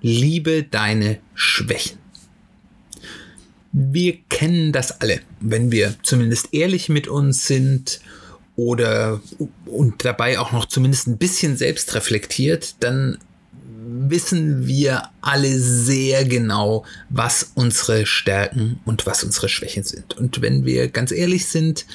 Liebe deine Schwächen. Wir kennen das alle, wenn wir zumindest ehrlich mit uns sind oder und dabei auch noch zumindest ein bisschen selbst reflektiert, dann wissen wir alle sehr genau, was unsere Stärken und was unsere Schwächen sind. Und wenn wir ganz ehrlich sind,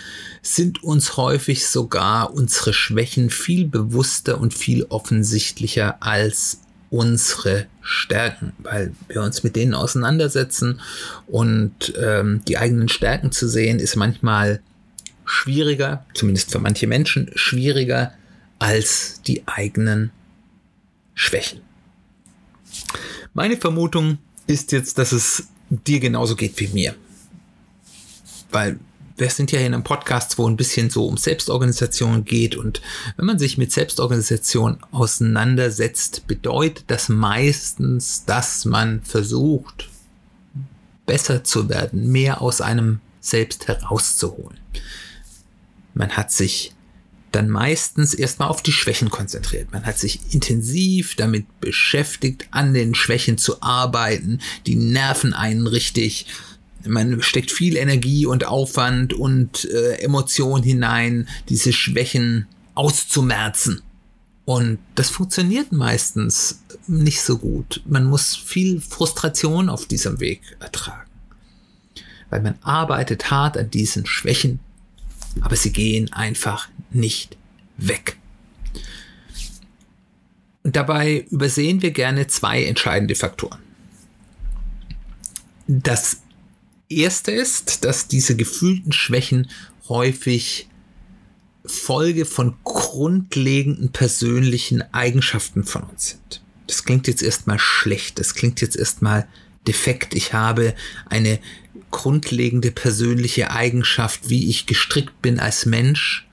sind uns häufig sogar unsere Schwächen viel bewusster und viel offensichtlicher als unsere Stärken, weil wir uns mit denen auseinandersetzen und ähm, die eigenen Stärken zu sehen ist manchmal schwieriger, zumindest für manche Menschen schwieriger als die eigenen Schwächen. Meine Vermutung ist jetzt, dass es dir genauso geht wie mir. Weil wir sind ja hier in einem Podcast, wo ein bisschen so um Selbstorganisation geht. Und wenn man sich mit Selbstorganisation auseinandersetzt, bedeutet das meistens, dass man versucht, besser zu werden, mehr aus einem selbst herauszuholen. Man hat sich dann meistens erstmal auf die Schwächen konzentriert. Man hat sich intensiv damit beschäftigt, an den Schwächen zu arbeiten, die nerven einen richtig. Man steckt viel Energie und Aufwand und äh, Emotion hinein, diese Schwächen auszumerzen. Und das funktioniert meistens nicht so gut. Man muss viel Frustration auf diesem Weg ertragen. Weil man arbeitet hart an diesen Schwächen, aber sie gehen einfach nicht weg. Und dabei übersehen wir gerne zwei entscheidende Faktoren. Das erste ist, dass diese gefühlten Schwächen häufig Folge von grundlegenden persönlichen Eigenschaften von uns sind. Das klingt jetzt erstmal schlecht, das klingt jetzt erstmal defekt. Ich habe eine grundlegende persönliche Eigenschaft, wie ich gestrickt bin als Mensch,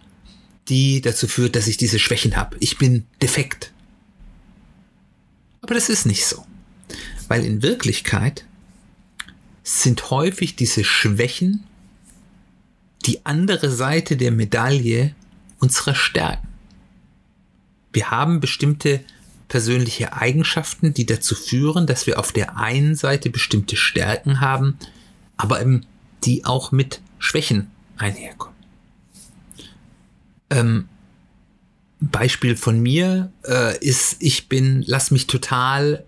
die dazu führt, dass ich diese Schwächen habe. Ich bin defekt. Aber das ist nicht so. Weil in Wirklichkeit sind häufig diese Schwächen die andere Seite der Medaille unserer Stärken. Wir haben bestimmte persönliche Eigenschaften, die dazu führen, dass wir auf der einen Seite bestimmte Stärken haben, aber eben die auch mit Schwächen einherkommen. Ähm, Beispiel von mir äh, ist, ich bin, lass mich total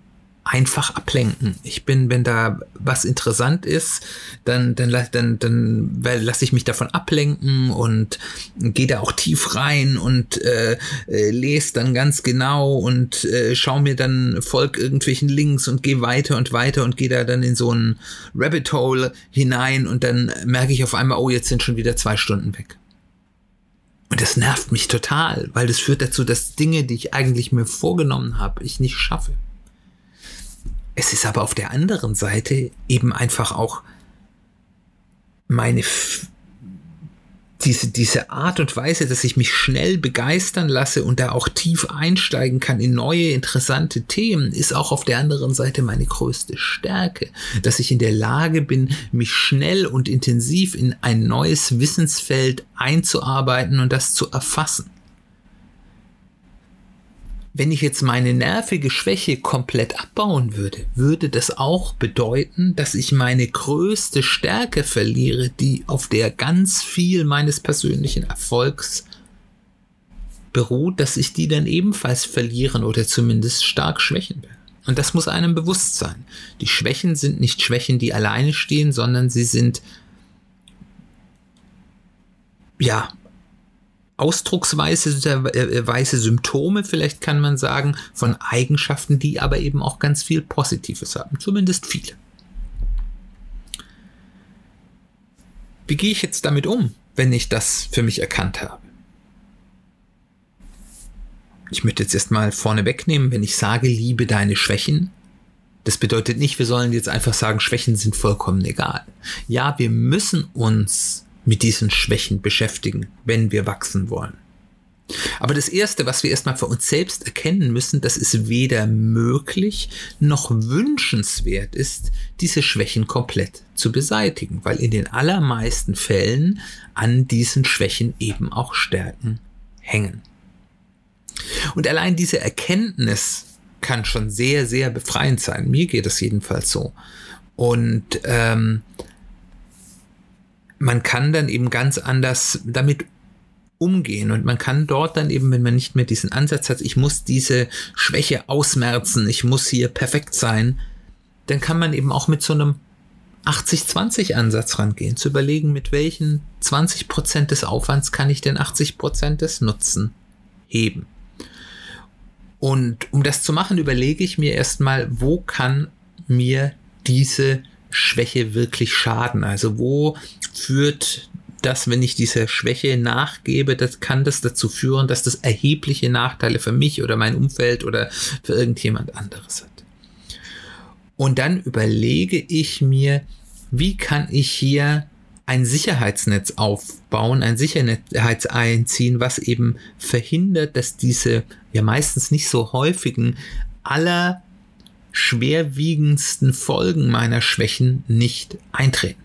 einfach ablenken. Ich bin, wenn da was interessant ist, dann, dann, dann, dann lasse ich mich davon ablenken und gehe da auch tief rein und äh, äh, lese dann ganz genau und äh, schaue mir dann, folg irgendwelchen Links und gehe weiter und weiter und gehe da dann in so ein Rabbit Hole hinein und dann merke ich auf einmal, oh, jetzt sind schon wieder zwei Stunden weg. Und das nervt mich total, weil das führt dazu, dass Dinge, die ich eigentlich mir vorgenommen habe, ich nicht schaffe. Es ist aber auf der anderen Seite eben einfach auch meine diese, diese Art und Weise, dass ich mich schnell begeistern lasse und da auch tief einsteigen kann in neue interessante Themen, ist auch auf der anderen Seite meine größte Stärke, dass ich in der Lage bin, mich schnell und intensiv in ein neues Wissensfeld einzuarbeiten und das zu erfassen wenn ich jetzt meine nervige Schwäche komplett abbauen würde, würde das auch bedeuten, dass ich meine größte Stärke verliere, die auf der ganz viel meines persönlichen Erfolgs beruht, dass ich die dann ebenfalls verlieren oder zumindest stark schwächen werde. Und das muss einem bewusst sein. Die Schwächen sind nicht Schwächen, die alleine stehen, sondern sie sind ja Ausdrucksweise äh, Symptome, vielleicht kann man sagen, von Eigenschaften, die aber eben auch ganz viel Positives haben. Zumindest viele. Wie gehe ich jetzt damit um, wenn ich das für mich erkannt habe? Ich möchte jetzt erstmal vorne wegnehmen, wenn ich sage, liebe deine Schwächen, Das bedeutet nicht, wir sollen jetzt einfach sagen, Schwächen sind vollkommen egal. Ja, wir müssen uns mit diesen Schwächen beschäftigen, wenn wir wachsen wollen. Aber das Erste, was wir erstmal für uns selbst erkennen müssen, dass es weder möglich noch wünschenswert ist, diese Schwächen komplett zu beseitigen, weil in den allermeisten Fällen an diesen Schwächen eben auch Stärken hängen. Und allein diese Erkenntnis kann schon sehr, sehr befreiend sein. Mir geht es jedenfalls so. Und ähm, man kann dann eben ganz anders damit umgehen und man kann dort dann eben, wenn man nicht mehr diesen Ansatz hat, ich muss diese Schwäche ausmerzen, ich muss hier perfekt sein, dann kann man eben auch mit so einem 80-20 Ansatz rangehen, zu überlegen, mit welchen 20 Prozent des Aufwands kann ich denn 80 Prozent des Nutzen heben. Und um das zu machen, überlege ich mir erstmal, wo kann mir diese Schwäche wirklich schaden? Also wo führt das, wenn ich dieser Schwäche nachgebe, das kann das dazu führen, dass das erhebliche Nachteile für mich oder mein Umfeld oder für irgendjemand anderes hat. Und dann überlege ich mir, wie kann ich hier ein Sicherheitsnetz aufbauen, ein Sicherheitsnetz einziehen, was eben verhindert, dass diese ja meistens nicht so häufigen aller schwerwiegendsten Folgen meiner Schwächen nicht eintreten.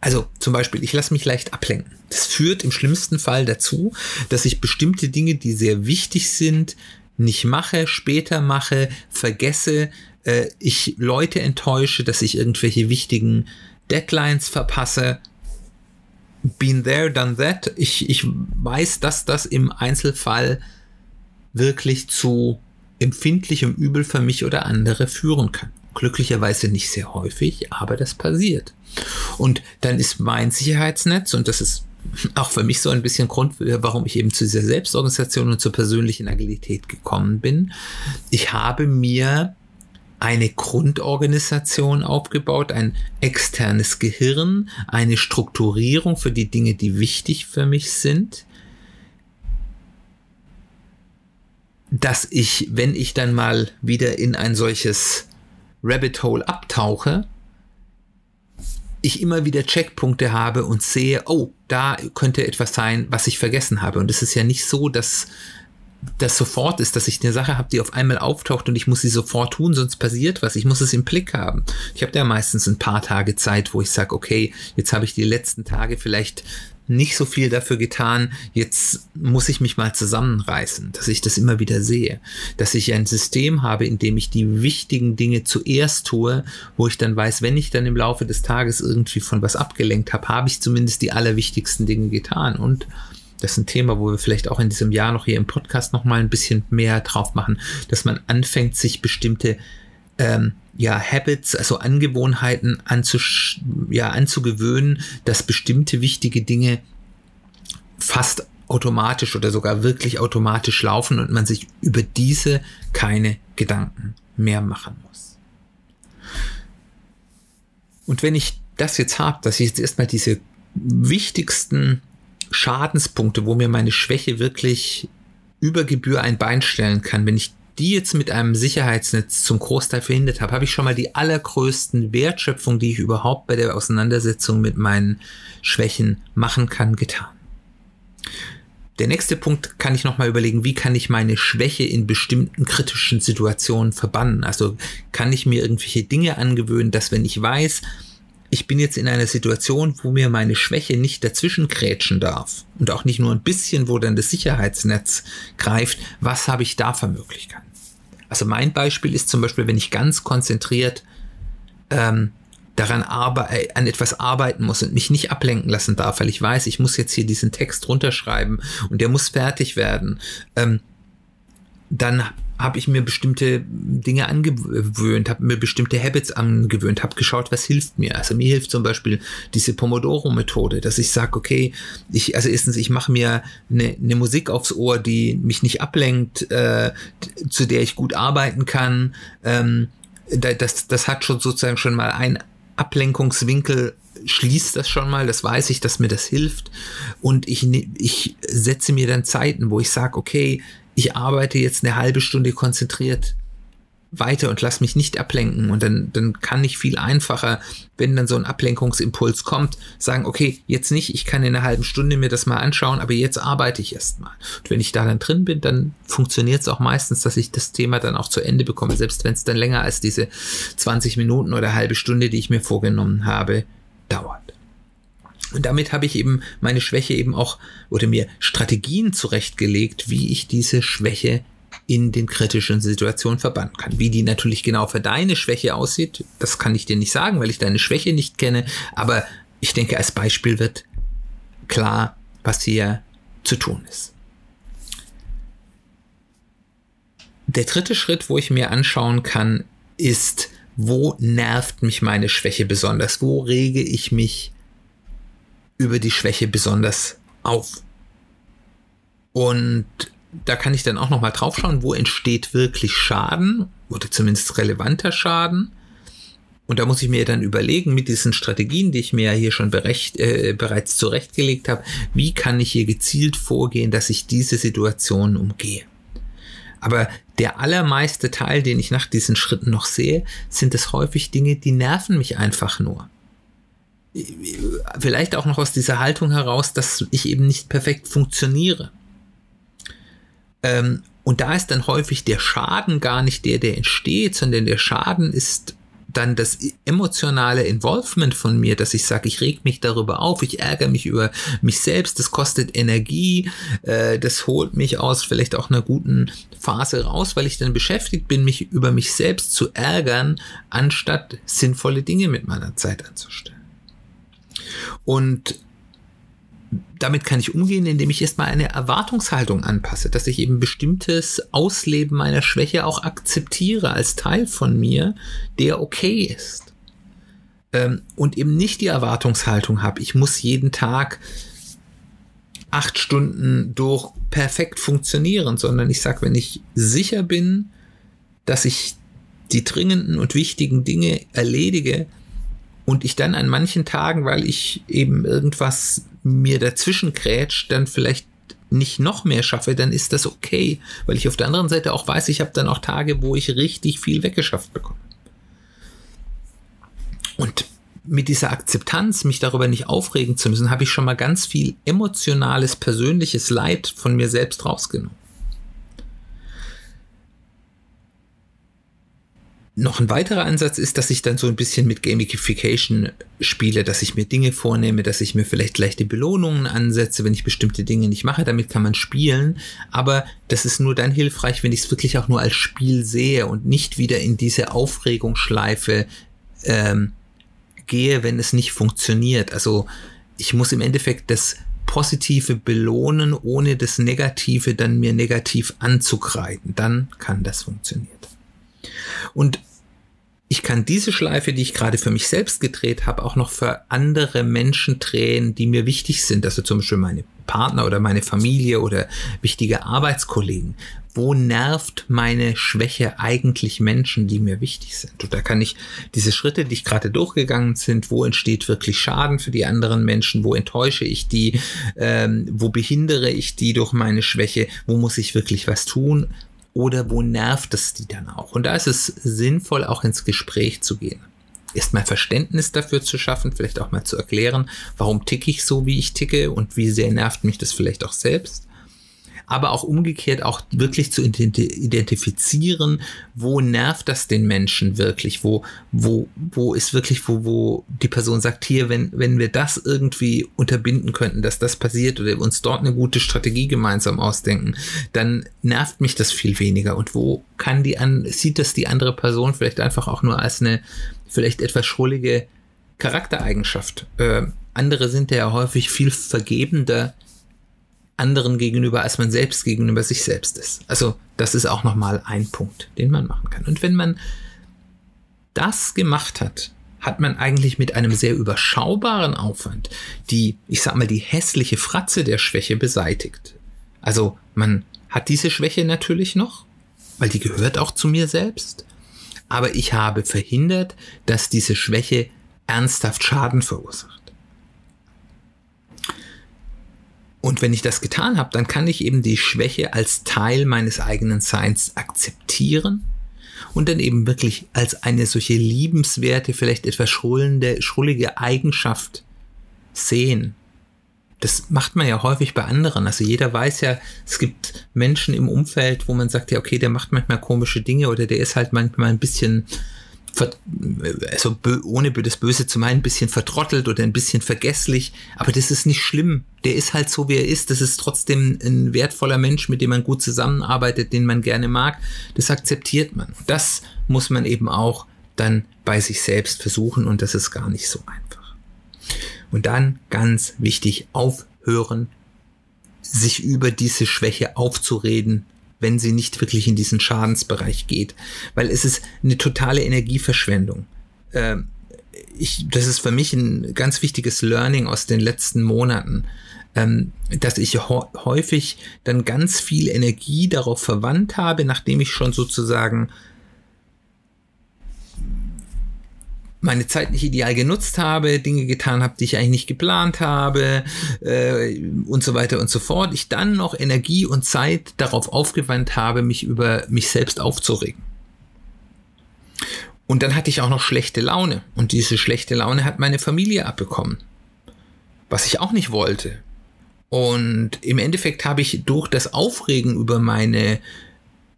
Also zum Beispiel, ich lasse mich leicht ablenken. Das führt im schlimmsten Fall dazu, dass ich bestimmte Dinge, die sehr wichtig sind, nicht mache, später mache, vergesse, äh, ich Leute enttäusche, dass ich irgendwelche wichtigen Deadlines verpasse. Been there, done that. Ich, ich weiß, dass das im Einzelfall wirklich zu empfindlichem Übel für mich oder andere führen kann. Glücklicherweise nicht sehr häufig, aber das passiert. Und dann ist mein Sicherheitsnetz, und das ist auch für mich so ein bisschen Grund, warum ich eben zu dieser Selbstorganisation und zur persönlichen Agilität gekommen bin. Ich habe mir eine Grundorganisation aufgebaut, ein externes Gehirn, eine Strukturierung für die Dinge, die wichtig für mich sind, dass ich, wenn ich dann mal wieder in ein solches Rabbit Hole abtauche, ich immer wieder Checkpunkte habe und sehe, oh, da könnte etwas sein, was ich vergessen habe. Und es ist ja nicht so, dass das sofort ist, dass ich eine Sache habe, die auf einmal auftaucht und ich muss sie sofort tun, sonst passiert was. Ich muss es im Blick haben. Ich habe da meistens ein paar Tage Zeit, wo ich sage, okay, jetzt habe ich die letzten Tage vielleicht nicht so viel dafür getan, jetzt muss ich mich mal zusammenreißen, dass ich das immer wieder sehe, dass ich ein System habe, in dem ich die wichtigen Dinge zuerst tue, wo ich dann weiß, wenn ich dann im Laufe des Tages irgendwie von was abgelenkt habe, habe ich zumindest die allerwichtigsten Dinge getan. Und das ist ein Thema, wo wir vielleicht auch in diesem Jahr noch hier im Podcast noch mal ein bisschen mehr drauf machen, dass man anfängt, sich bestimmte ähm, ja, Habits, also Angewohnheiten anzusch ja, anzugewöhnen, dass bestimmte wichtige Dinge fast automatisch oder sogar wirklich automatisch laufen und man sich über diese keine Gedanken mehr machen muss. Und wenn ich das jetzt habe, dass ich jetzt erstmal diese wichtigsten Schadenspunkte, wo mir meine Schwäche wirklich über Gebühr ein Bein stellen kann, wenn ich die jetzt mit einem Sicherheitsnetz zum Großteil verhindert habe, habe ich schon mal die allergrößten Wertschöpfung, die ich überhaupt bei der Auseinandersetzung mit meinen Schwächen machen kann, getan. Der nächste Punkt kann ich nochmal überlegen, wie kann ich meine Schwäche in bestimmten kritischen Situationen verbannen? Also kann ich mir irgendwelche Dinge angewöhnen, dass wenn ich weiß, ich bin jetzt in einer Situation, wo mir meine Schwäche nicht dazwischen krätschen darf und auch nicht nur ein bisschen, wo dann das Sicherheitsnetz greift. Was habe ich da für Möglichkeiten? Also mein Beispiel ist zum Beispiel, wenn ich ganz konzentriert ähm, daran äh, an etwas arbeiten muss und mich nicht ablenken lassen darf, weil ich weiß, ich muss jetzt hier diesen Text runterschreiben und der muss fertig werden, ähm, dann habe ich mir bestimmte Dinge angewöhnt, habe mir bestimmte Habits angewöhnt, habe geschaut, was hilft mir. Also mir hilft zum Beispiel diese Pomodoro-Methode, dass ich sage, okay, ich, also erstens, ich mache mir eine, eine Musik aufs Ohr, die mich nicht ablenkt, äh, zu der ich gut arbeiten kann. Ähm, das, das hat schon sozusagen schon mal ein Ablenkungswinkel schließt das schon mal, das weiß ich, dass mir das hilft. Und ich, ne, ich setze mir dann Zeiten, wo ich sage, okay, ich arbeite jetzt eine halbe Stunde konzentriert weiter und lass mich nicht ablenken. Und dann, dann kann ich viel einfacher, wenn dann so ein Ablenkungsimpuls kommt, sagen, okay, jetzt nicht, ich kann in einer halben Stunde mir das mal anschauen, aber jetzt arbeite ich erst mal. Und wenn ich da dann drin bin, dann funktioniert es auch meistens, dass ich das Thema dann auch zu Ende bekomme, selbst wenn es dann länger als diese 20 Minuten oder halbe Stunde, die ich mir vorgenommen habe, dauert. Und damit habe ich eben meine Schwäche eben auch oder mir Strategien zurechtgelegt, wie ich diese Schwäche in den kritischen Situationen verbannen kann. Wie die natürlich genau für deine Schwäche aussieht, das kann ich dir nicht sagen, weil ich deine Schwäche nicht kenne. Aber ich denke, als Beispiel wird klar, was hier zu tun ist. Der dritte Schritt, wo ich mir anschauen kann, ist, wo nervt mich meine Schwäche besonders? Wo rege ich mich über die Schwäche besonders auf? Und da kann ich dann auch nochmal drauf schauen, wo entsteht wirklich Schaden oder zumindest relevanter Schaden. Und da muss ich mir dann überlegen, mit diesen Strategien, die ich mir ja hier schon berecht, äh, bereits zurechtgelegt habe, wie kann ich hier gezielt vorgehen, dass ich diese Situation umgehe. Aber der allermeiste Teil, den ich nach diesen Schritten noch sehe, sind es häufig Dinge, die nerven mich einfach nur. Vielleicht auch noch aus dieser Haltung heraus, dass ich eben nicht perfekt funktioniere. Ähm, und da ist dann häufig der Schaden gar nicht der, der entsteht, sondern der Schaden ist dann das emotionale Involvement von mir, dass ich sage, ich reg mich darüber auf, ich ärgere mich über mich selbst, das kostet Energie, äh, das holt mich aus vielleicht auch einer guten Phase raus, weil ich dann beschäftigt bin, mich über mich selbst zu ärgern, anstatt sinnvolle Dinge mit meiner Zeit anzustellen. Und damit kann ich umgehen, indem ich erstmal eine Erwartungshaltung anpasse, dass ich eben bestimmtes Ausleben meiner Schwäche auch akzeptiere als Teil von mir, der okay ist. Ähm, und eben nicht die Erwartungshaltung habe, ich muss jeden Tag acht Stunden durch perfekt funktionieren, sondern ich sage, wenn ich sicher bin, dass ich die dringenden und wichtigen Dinge erledige, und ich dann an manchen Tagen, weil ich eben irgendwas mir dazwischen grätscht, dann vielleicht nicht noch mehr schaffe, dann ist das okay, weil ich auf der anderen Seite auch weiß, ich habe dann auch Tage, wo ich richtig viel weggeschafft bekomme. Und mit dieser Akzeptanz, mich darüber nicht aufregen zu müssen, habe ich schon mal ganz viel emotionales, persönliches Leid von mir selbst rausgenommen. Noch ein weiterer Ansatz ist, dass ich dann so ein bisschen mit Gamification spiele, dass ich mir Dinge vornehme, dass ich mir vielleicht leichte Belohnungen ansetze, wenn ich bestimmte Dinge nicht mache. Damit kann man spielen, aber das ist nur dann hilfreich, wenn ich es wirklich auch nur als Spiel sehe und nicht wieder in diese Aufregungsschleife ähm, gehe, wenn es nicht funktioniert. Also ich muss im Endeffekt das Positive belohnen, ohne das Negative dann mir negativ anzugreifen. Dann kann das funktionieren. Und ich kann diese Schleife, die ich gerade für mich selbst gedreht habe, auch noch für andere Menschen drehen, die mir wichtig sind. Also zum Beispiel meine Partner oder meine Familie oder wichtige Arbeitskollegen. Wo nervt meine Schwäche eigentlich Menschen, die mir wichtig sind? Und da kann ich diese Schritte, die ich gerade durchgegangen sind, wo entsteht wirklich Schaden für die anderen Menschen, wo enttäusche ich die, ähm, wo behindere ich die durch meine Schwäche, wo muss ich wirklich was tun? Oder wo nervt es die dann auch? Und da ist es sinnvoll, auch ins Gespräch zu gehen. Erstmal Verständnis dafür zu schaffen, vielleicht auch mal zu erklären, warum ticke ich so, wie ich ticke und wie sehr nervt mich das vielleicht auch selbst aber auch umgekehrt auch wirklich zu identifizieren, wo nervt das den Menschen wirklich, wo, wo, wo ist wirklich, wo, wo die Person sagt, hier, wenn, wenn wir das irgendwie unterbinden könnten, dass das passiert oder uns dort eine gute Strategie gemeinsam ausdenken, dann nervt mich das viel weniger. Und wo kann die an, sieht das die andere Person vielleicht einfach auch nur als eine vielleicht etwas schrullige Charaktereigenschaft? Äh, andere sind ja häufig viel vergebender anderen gegenüber, als man selbst gegenüber sich selbst ist. Also das ist auch nochmal ein Punkt, den man machen kann. Und wenn man das gemacht hat, hat man eigentlich mit einem sehr überschaubaren Aufwand die, ich sag mal, die hässliche Fratze der Schwäche beseitigt. Also man hat diese Schwäche natürlich noch, weil die gehört auch zu mir selbst. Aber ich habe verhindert, dass diese Schwäche ernsthaft Schaden verursacht. Und wenn ich das getan habe, dann kann ich eben die Schwäche als Teil meines eigenen Seins akzeptieren, und dann eben wirklich als eine solche liebenswerte, vielleicht etwas schrullende, schrullige Eigenschaft sehen. Das macht man ja häufig bei anderen. Also jeder weiß ja, es gibt Menschen im Umfeld, wo man sagt, ja, okay, der macht manchmal komische Dinge oder der ist halt manchmal ein bisschen also ohne das Böse zu meinen, ein bisschen vertrottelt oder ein bisschen vergesslich, aber das ist nicht schlimm. Der ist halt so, wie er ist. Das ist trotzdem ein wertvoller Mensch, mit dem man gut zusammenarbeitet, den man gerne mag. Das akzeptiert man. Das muss man eben auch dann bei sich selbst versuchen und das ist gar nicht so einfach. Und dann ganz wichtig, aufhören, sich über diese Schwäche aufzureden, wenn sie nicht wirklich in diesen Schadensbereich geht. Weil es ist eine totale Energieverschwendung. Ähm, ich, das ist für mich ein ganz wichtiges Learning aus den letzten Monaten, ähm, dass ich häufig dann ganz viel Energie darauf verwandt habe, nachdem ich schon sozusagen meine Zeit nicht ideal genutzt habe, Dinge getan habe, die ich eigentlich nicht geplant habe äh, und so weiter und so fort, ich dann noch Energie und Zeit darauf aufgewandt habe, mich über mich selbst aufzuregen. Und dann hatte ich auch noch schlechte Laune und diese schlechte Laune hat meine Familie abbekommen, was ich auch nicht wollte. Und im Endeffekt habe ich durch das Aufregen über meine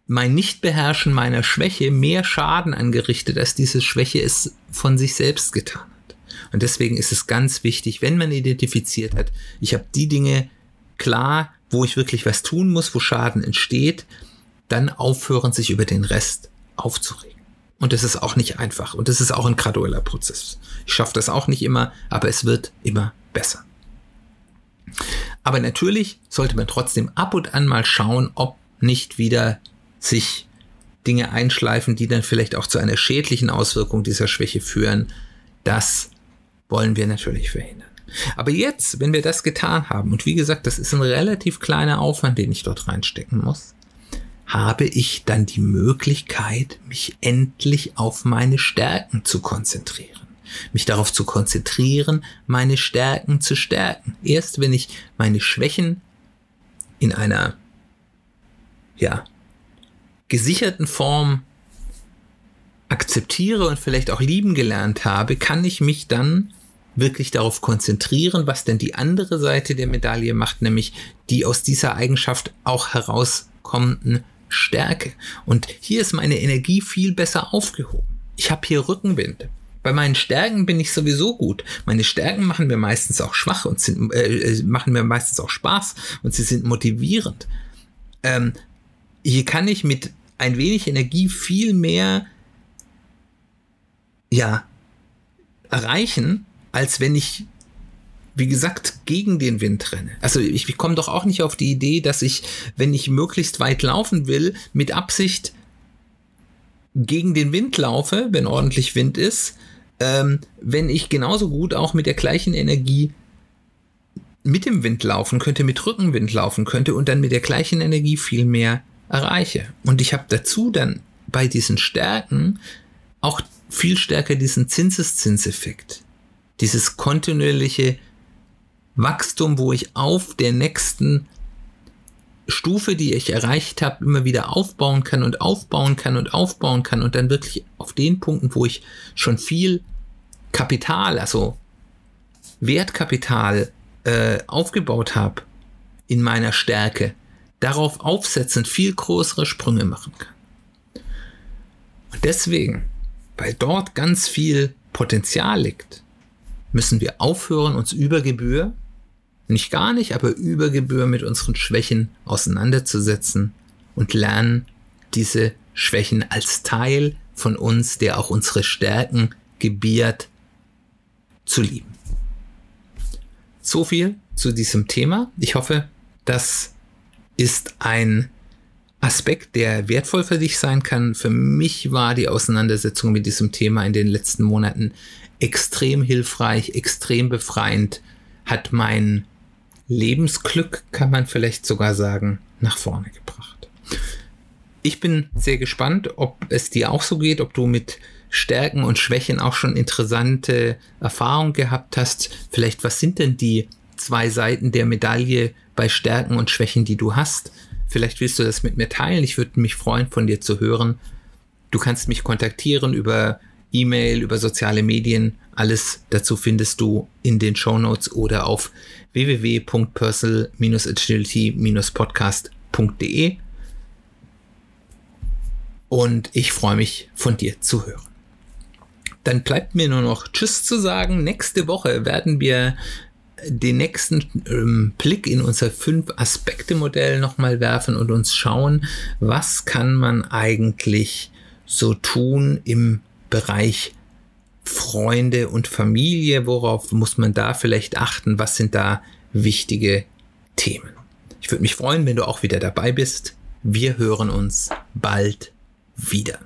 mein Nichtbeherrschen meiner Schwäche mehr Schaden angerichtet, als diese Schwäche es von sich selbst getan hat. Und deswegen ist es ganz wichtig, wenn man identifiziert hat, ich habe die Dinge klar, wo ich wirklich was tun muss, wo Schaden entsteht, dann aufhören, sich über den Rest aufzuregen. Und das ist auch nicht einfach. Und das ist auch ein gradueller Prozess. Ich schaffe das auch nicht immer, aber es wird immer besser. Aber natürlich sollte man trotzdem ab und an mal schauen, ob nicht wieder sich Dinge einschleifen, die dann vielleicht auch zu einer schädlichen Auswirkung dieser Schwäche führen. Das wollen wir natürlich verhindern. Aber jetzt, wenn wir das getan haben, und wie gesagt, das ist ein relativ kleiner Aufwand, den ich dort reinstecken muss, habe ich dann die Möglichkeit, mich endlich auf meine Stärken zu konzentrieren. Mich darauf zu konzentrieren, meine Stärken zu stärken. Erst wenn ich meine Schwächen in einer, ja, gesicherten Form akzeptiere und vielleicht auch lieben gelernt habe, kann ich mich dann wirklich darauf konzentrieren, was denn die andere Seite der Medaille macht, nämlich die aus dieser Eigenschaft auch herauskommenden Stärke. Und hier ist meine Energie viel besser aufgehoben. Ich habe hier Rückenwind. Bei meinen Stärken bin ich sowieso gut. Meine Stärken machen mir meistens auch schwach und sind, äh, äh machen mir meistens auch Spaß und sie sind motivierend. Ähm, hier kann ich mit ein wenig Energie viel mehr ja, erreichen, als wenn ich, wie gesagt, gegen den Wind renne. Also ich, ich komme doch auch nicht auf die Idee, dass ich, wenn ich möglichst weit laufen will, mit Absicht gegen den Wind laufe, wenn ordentlich Wind ist, ähm, wenn ich genauso gut auch mit der gleichen Energie mit dem Wind laufen könnte, mit Rückenwind laufen könnte und dann mit der gleichen Energie viel mehr erreiche. Und ich habe dazu dann bei diesen Stärken auch viel stärker diesen Zinseszinseffekt. Dieses kontinuierliche Wachstum, wo ich auf der nächsten Stufe, die ich erreicht habe, immer wieder aufbauen kann und aufbauen kann und aufbauen kann und dann wirklich auf den Punkten, wo ich schon viel Kapital, also Wertkapital äh, aufgebaut habe in meiner Stärke, darauf aufsetzend viel größere Sprünge machen kann. Und deswegen, weil dort ganz viel Potenzial liegt, müssen wir aufhören, uns über Gebühr, nicht gar nicht, aber über Gebühr mit unseren Schwächen auseinanderzusetzen und lernen, diese Schwächen als Teil von uns, der auch unsere Stärken gebiert, zu lieben. So viel zu diesem Thema. Ich hoffe, dass ist ein Aspekt, der wertvoll für dich sein kann. Für mich war die Auseinandersetzung mit diesem Thema in den letzten Monaten extrem hilfreich, extrem befreiend, hat mein Lebensglück, kann man vielleicht sogar sagen, nach vorne gebracht. Ich bin sehr gespannt, ob es dir auch so geht, ob du mit Stärken und Schwächen auch schon interessante Erfahrungen gehabt hast. Vielleicht, was sind denn die zwei Seiten der Medaille bei Stärken und Schwächen, die du hast. Vielleicht willst du das mit mir teilen. Ich würde mich freuen, von dir zu hören. Du kannst mich kontaktieren über E-Mail, über soziale Medien. Alles dazu findest du in den Show Notes oder auf www.personal-agility-podcast.de. Und ich freue mich, von dir zu hören. Dann bleibt mir nur noch Tschüss zu sagen. Nächste Woche werden wir den nächsten ähm, Blick in unser Fünf-Aspekte-Modell nochmal werfen und uns schauen, was kann man eigentlich so tun im Bereich Freunde und Familie, worauf muss man da vielleicht achten, was sind da wichtige Themen. Ich würde mich freuen, wenn du auch wieder dabei bist. Wir hören uns bald wieder.